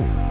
Bye.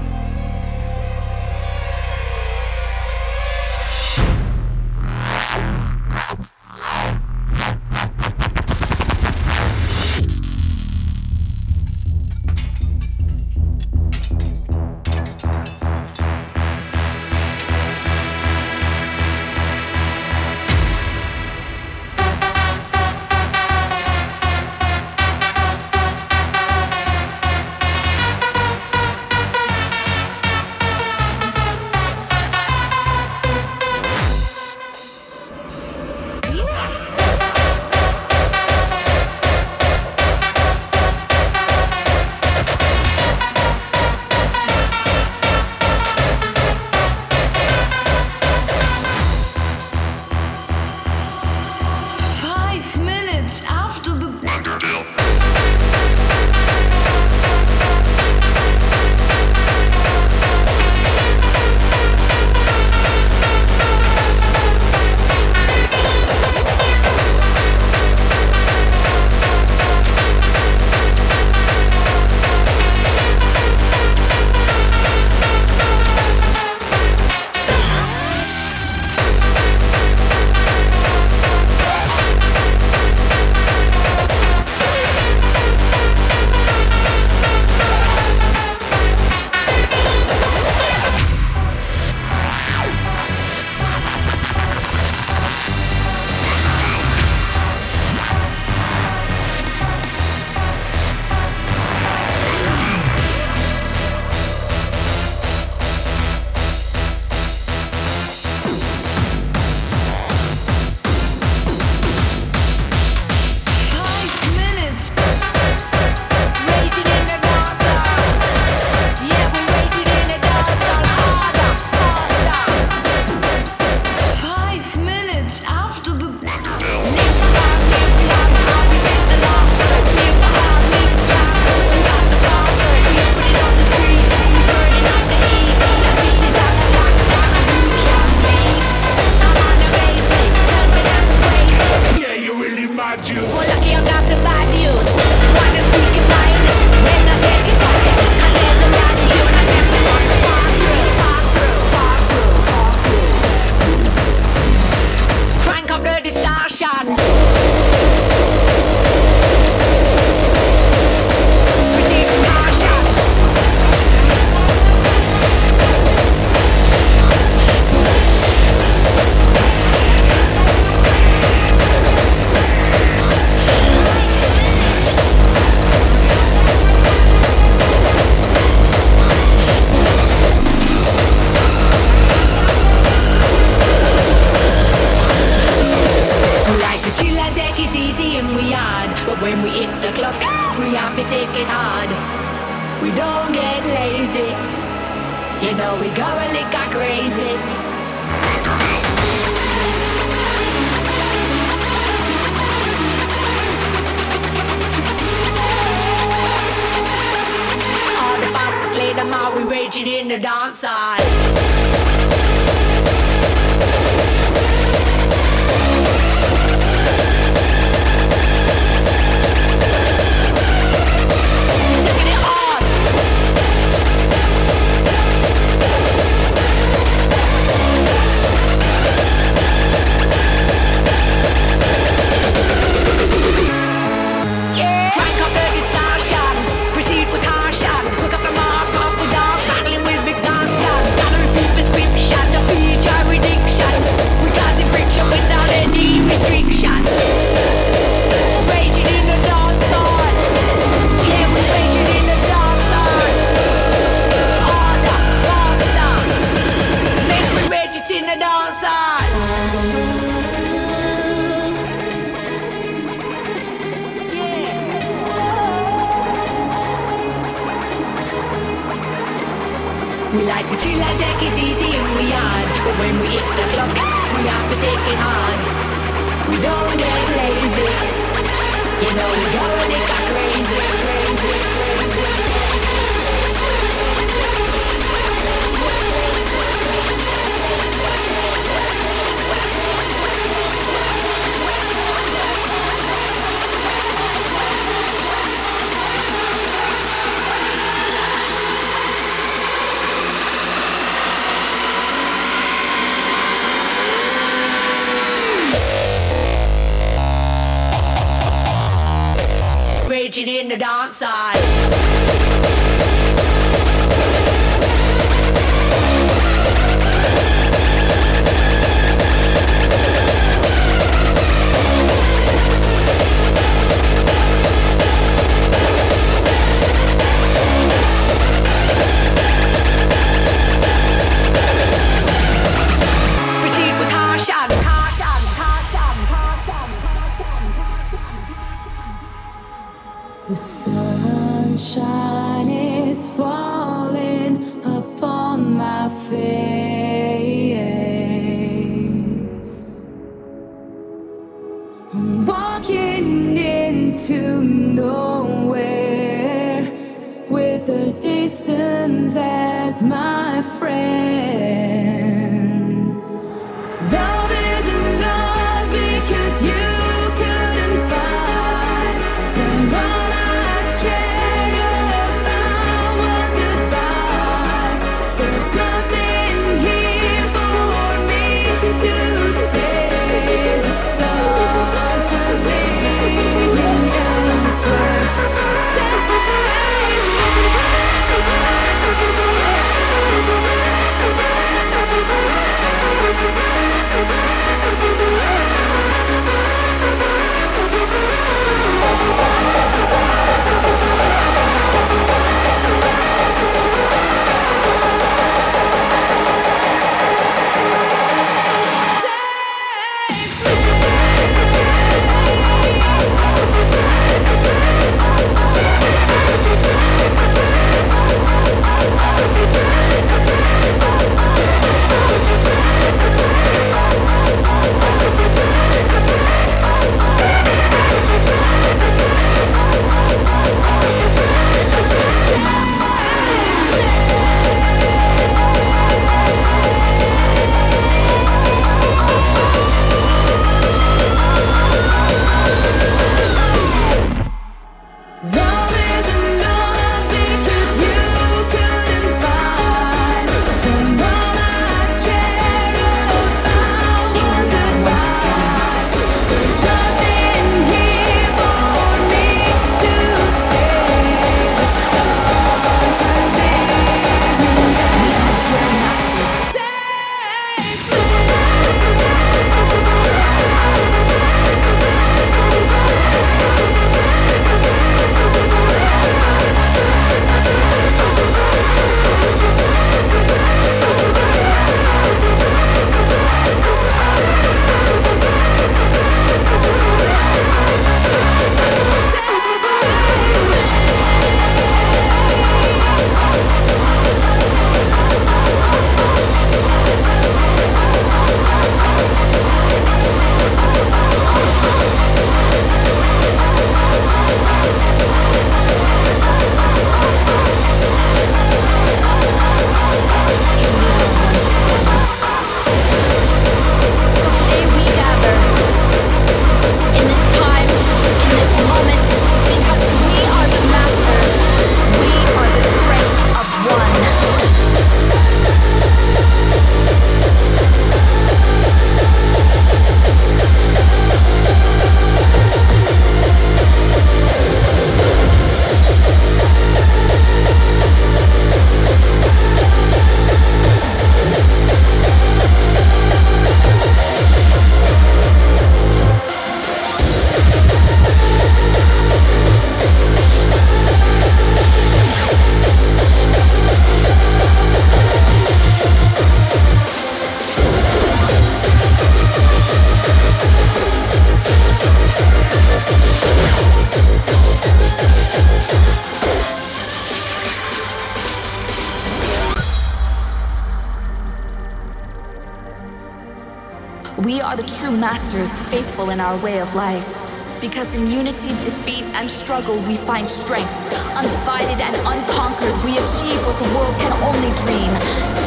Our way of life. Because in unity, defeat, and struggle, we find strength. Undivided and unconquered, we achieve what the world can only dream.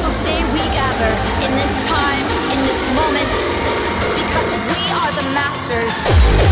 So today we gather in this time, in this moment, because we are the masters.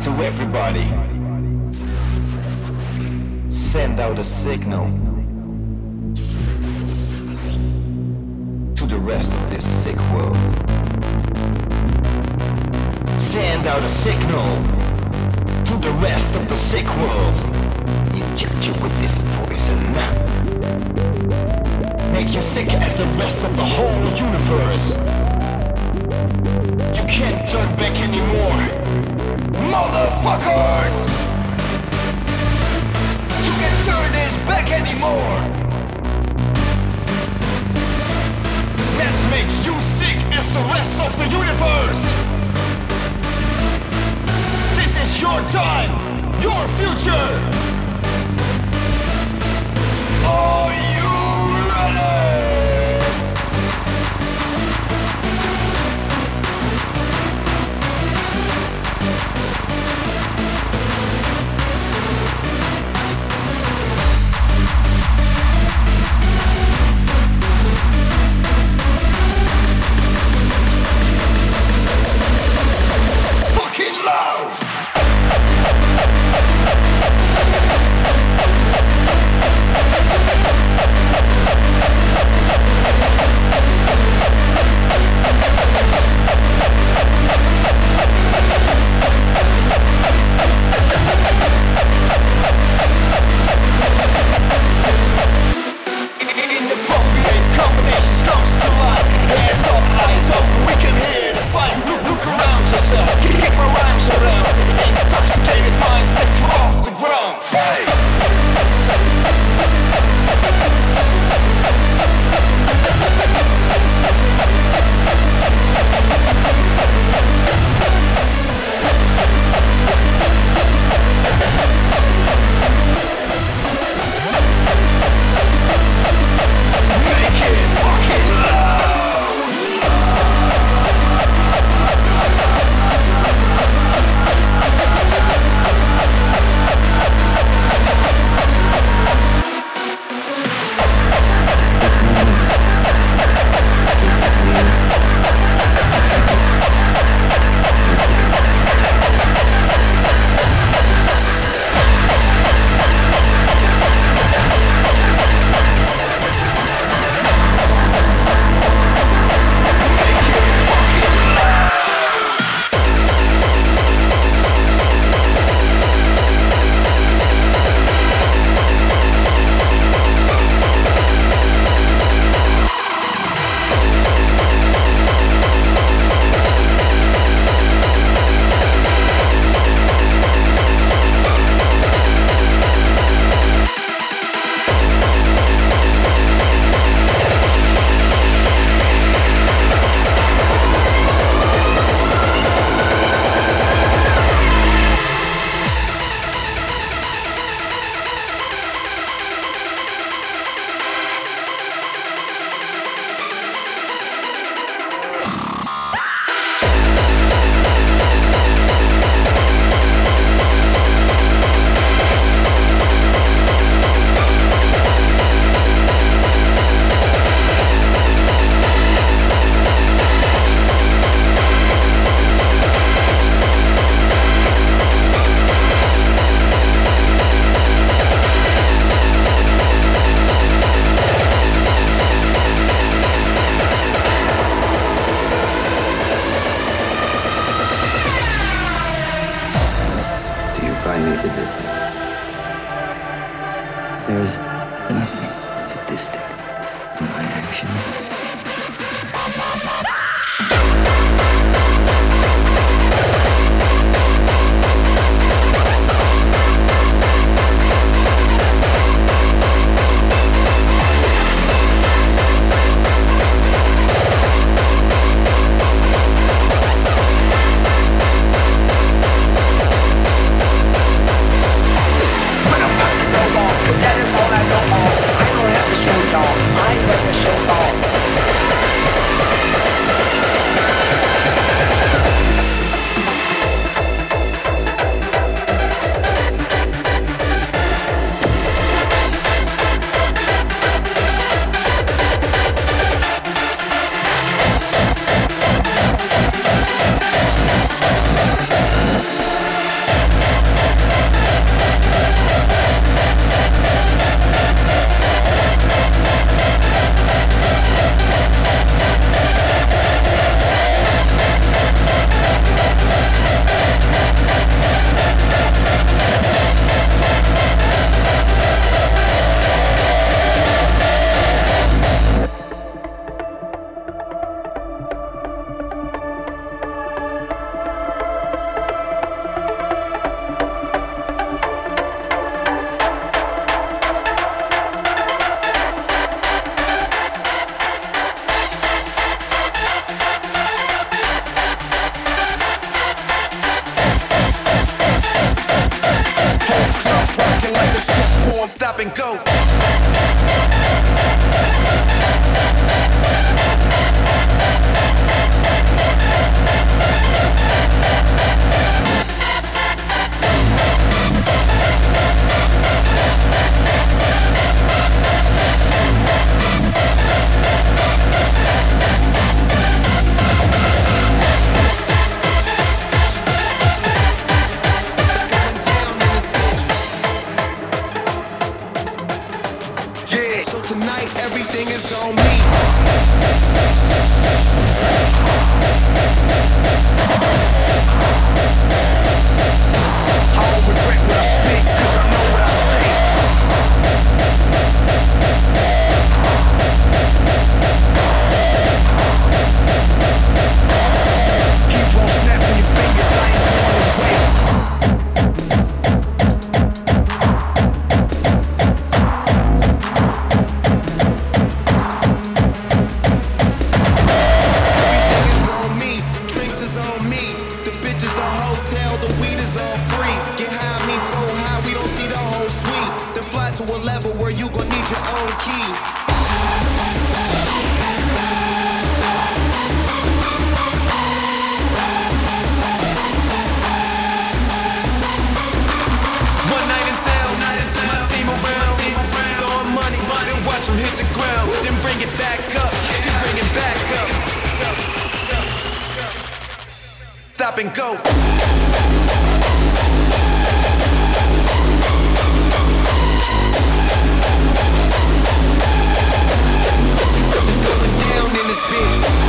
To everybody. Send out a signal to the rest of this sick world. Send out a signal to the rest of the sick world. Inject you with this poison. Make you sick as the rest of the whole universe. You can't turn back anymore. Motherfuckers! You can't turn this back anymore! Let's make you sick as the rest of the universe! This is your time, your future! Oh, Are you is all free. Get high, me so high, we don't see the whole suite. Then fly to a level where you gon' need your own key. hit the ground, then bring it back up. then bring it back up. Stop and go. this bitch.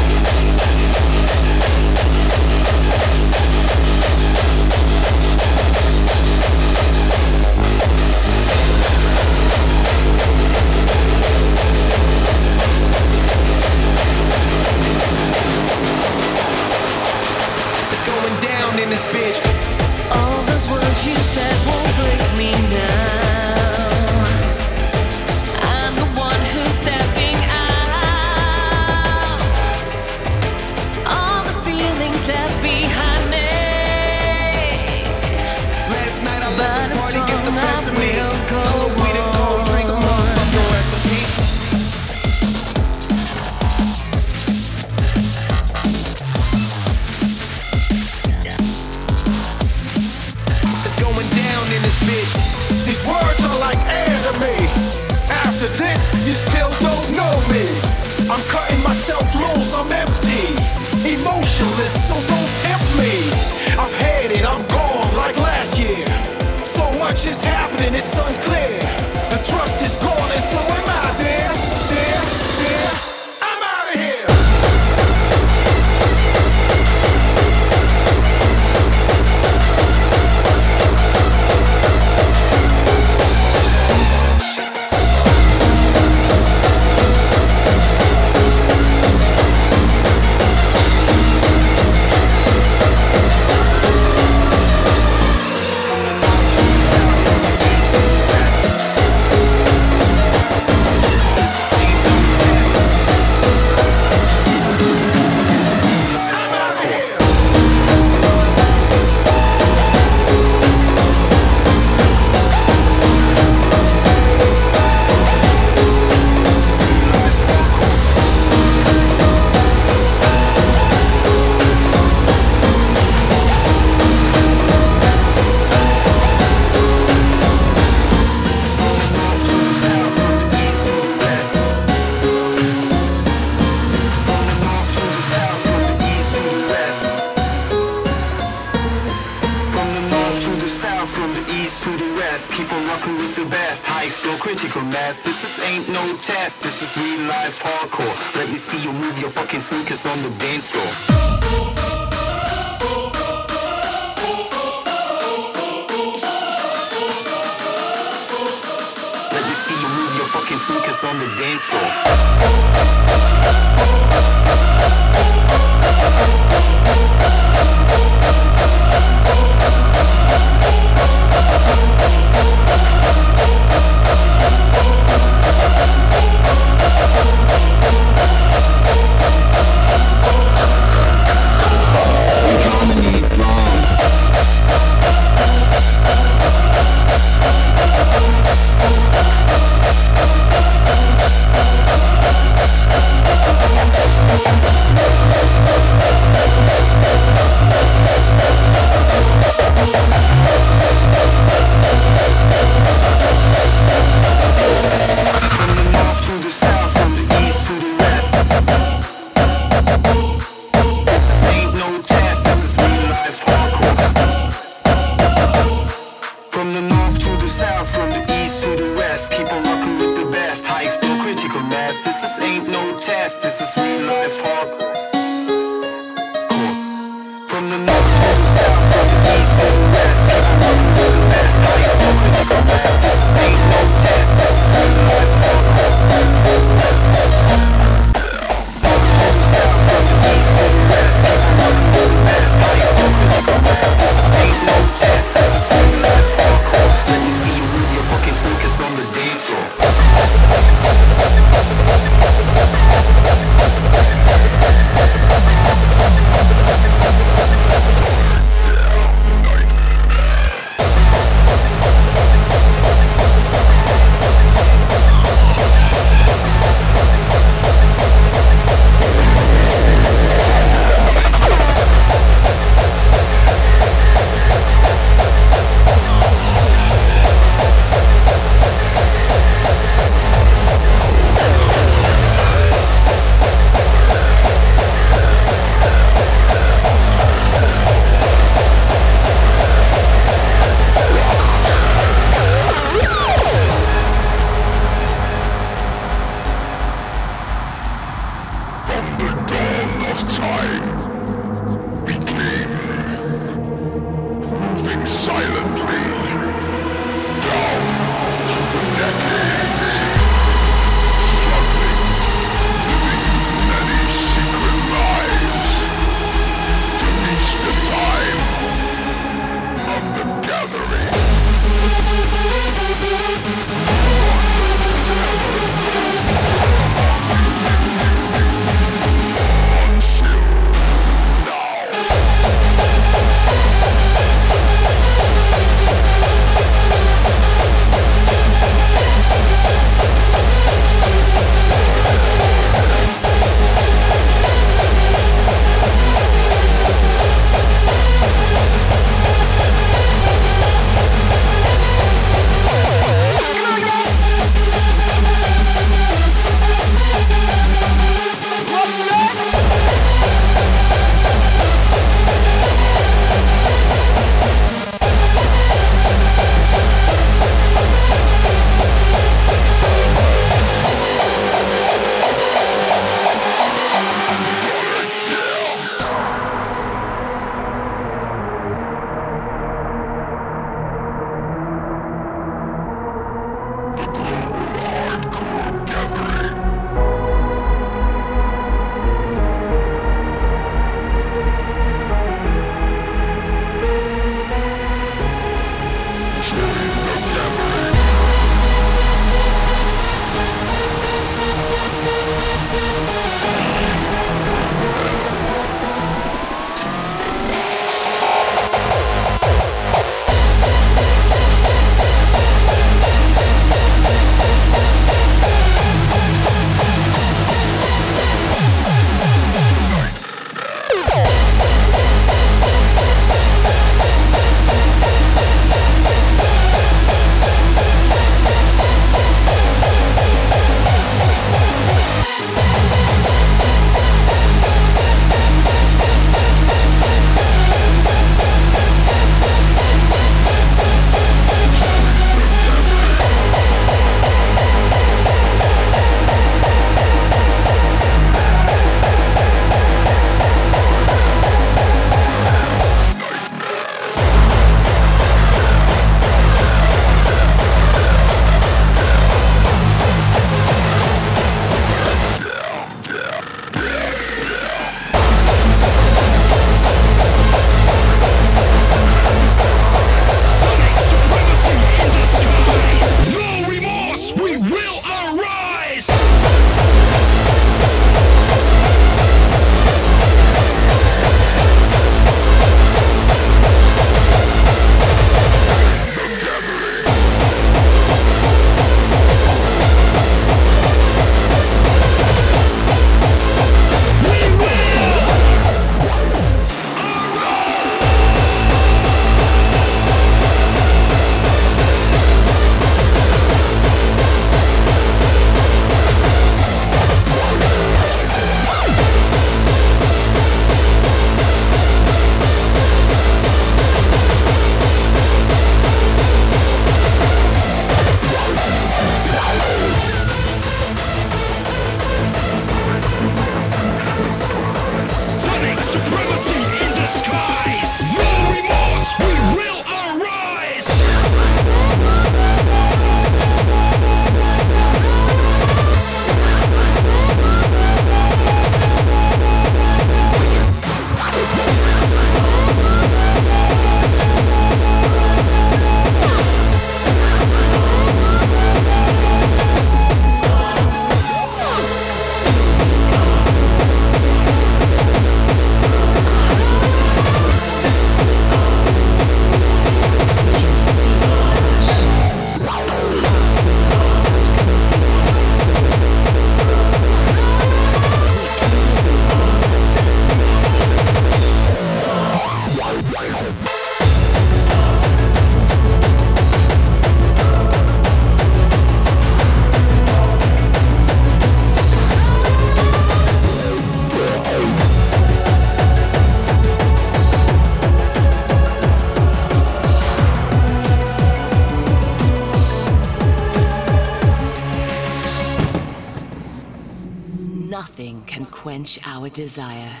Desire.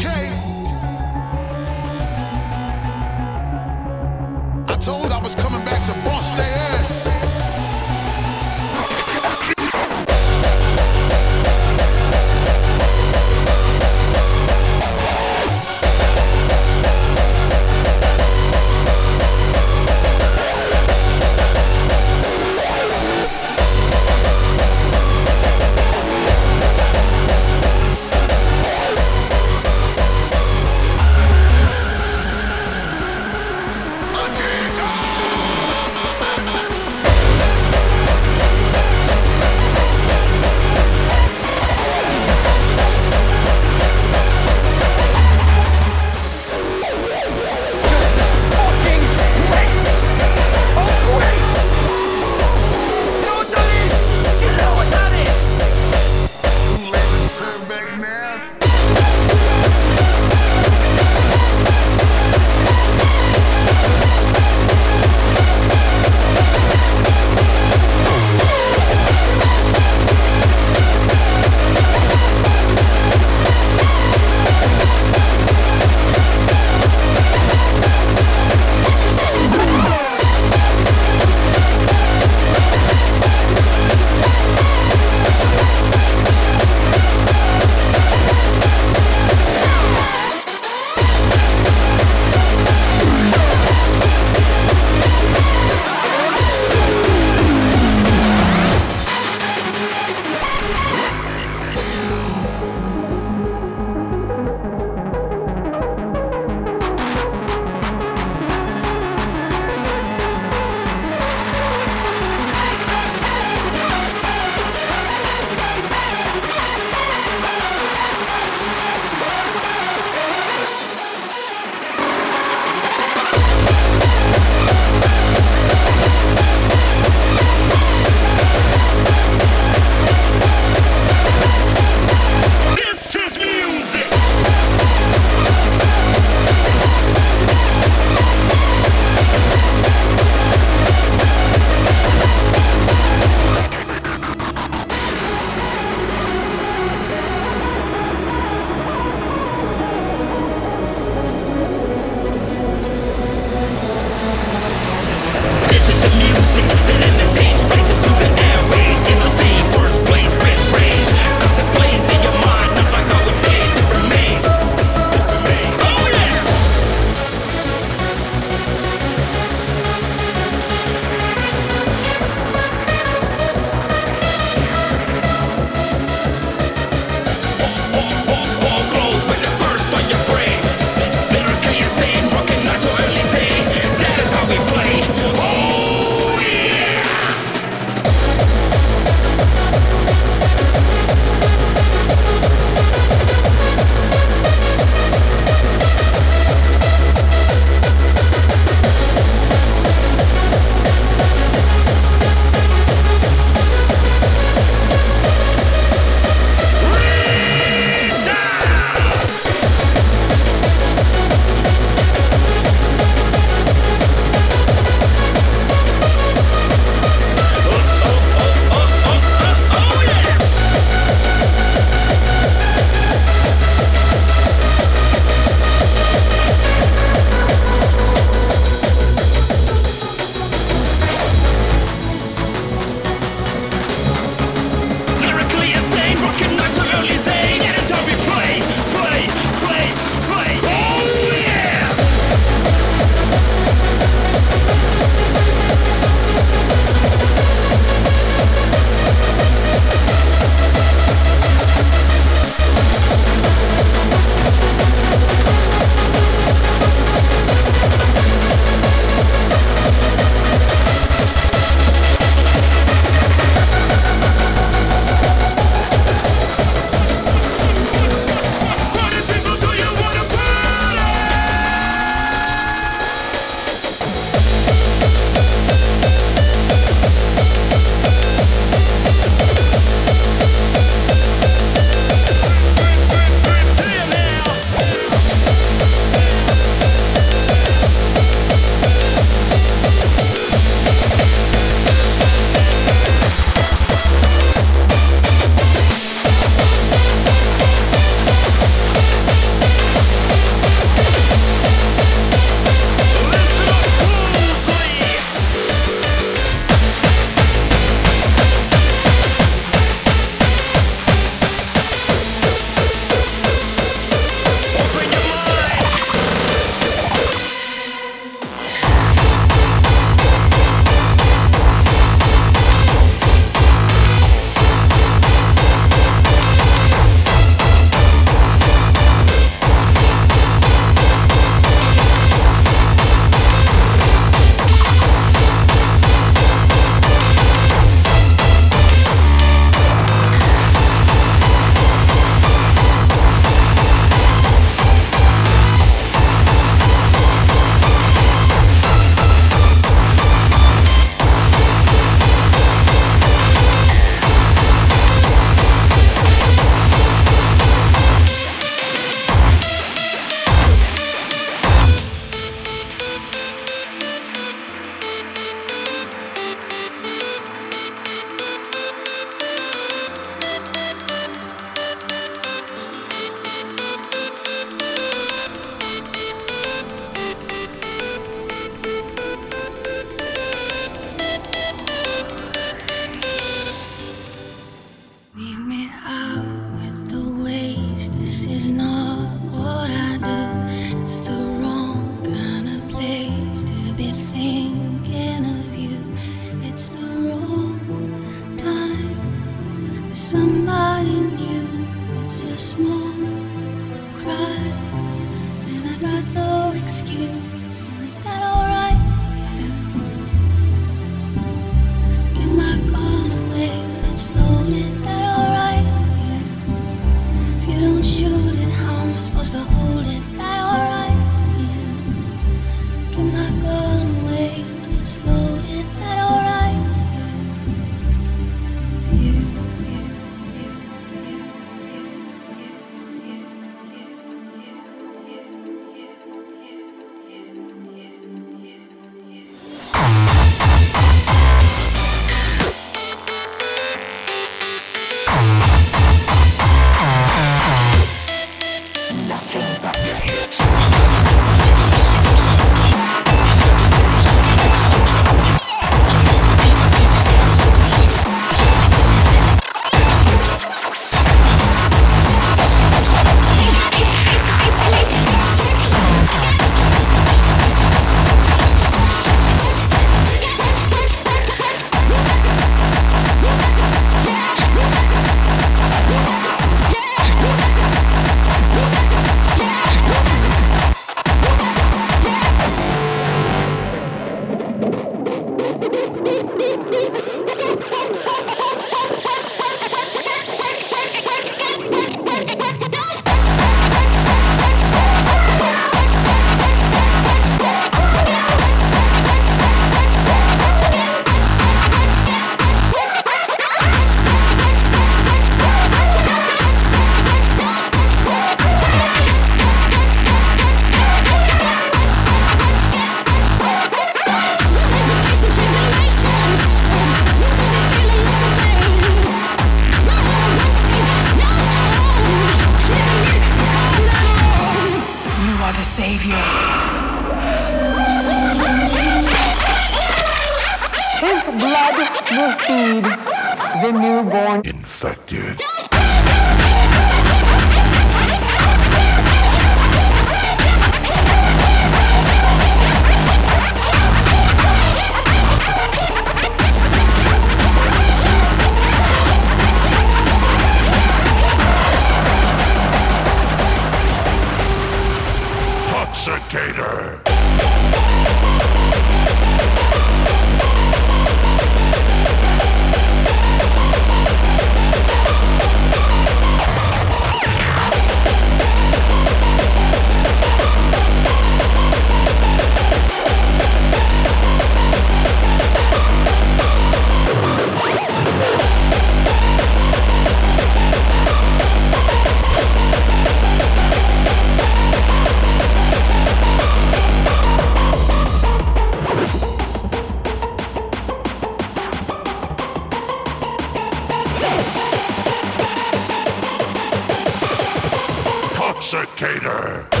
How